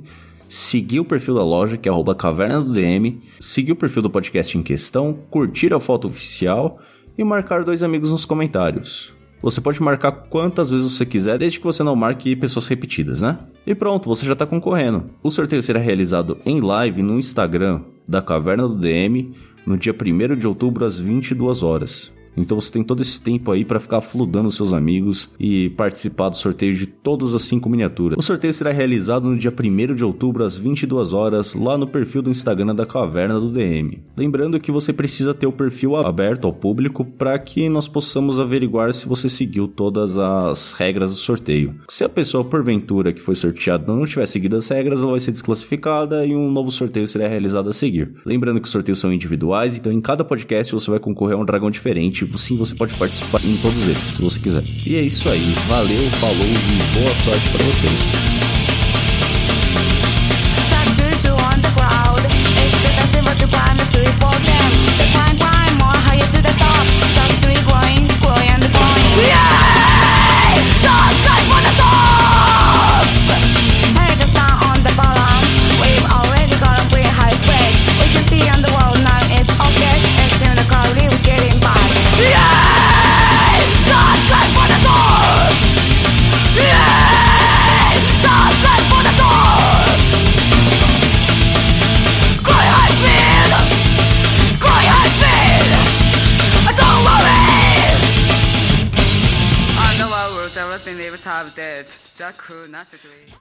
S4: seguir o perfil da loja, que é arroba caverna do DM, seguir o perfil do podcast em questão, curtir a foto oficial e marcar dois amigos nos comentários. Você pode marcar quantas vezes você quiser, desde que você não marque pessoas repetidas, né? E pronto, você já está concorrendo. O sorteio será realizado em live no Instagram da Caverna do DM no dia 1 de outubro às 22 horas. Então você tem todo esse tempo aí para ficar fludando seus amigos e participar do sorteio de todas as cinco miniaturas. O sorteio será realizado no dia 1 de outubro às 22 horas lá no perfil do Instagram da Caverna do DM. Lembrando que você precisa ter o perfil aberto ao público para que nós possamos averiguar se você seguiu todas as regras do sorteio. Se a pessoa porventura que foi sorteada não tiver seguido as regras, ela vai ser desclassificada e um novo sorteio será realizado a seguir. Lembrando que os sorteios são individuais, então em cada podcast você vai concorrer a um dragão diferente sim você pode participar em todos eles, se você quiser. E é isso aí. Valeu, falou e boa sorte para vocês. could not.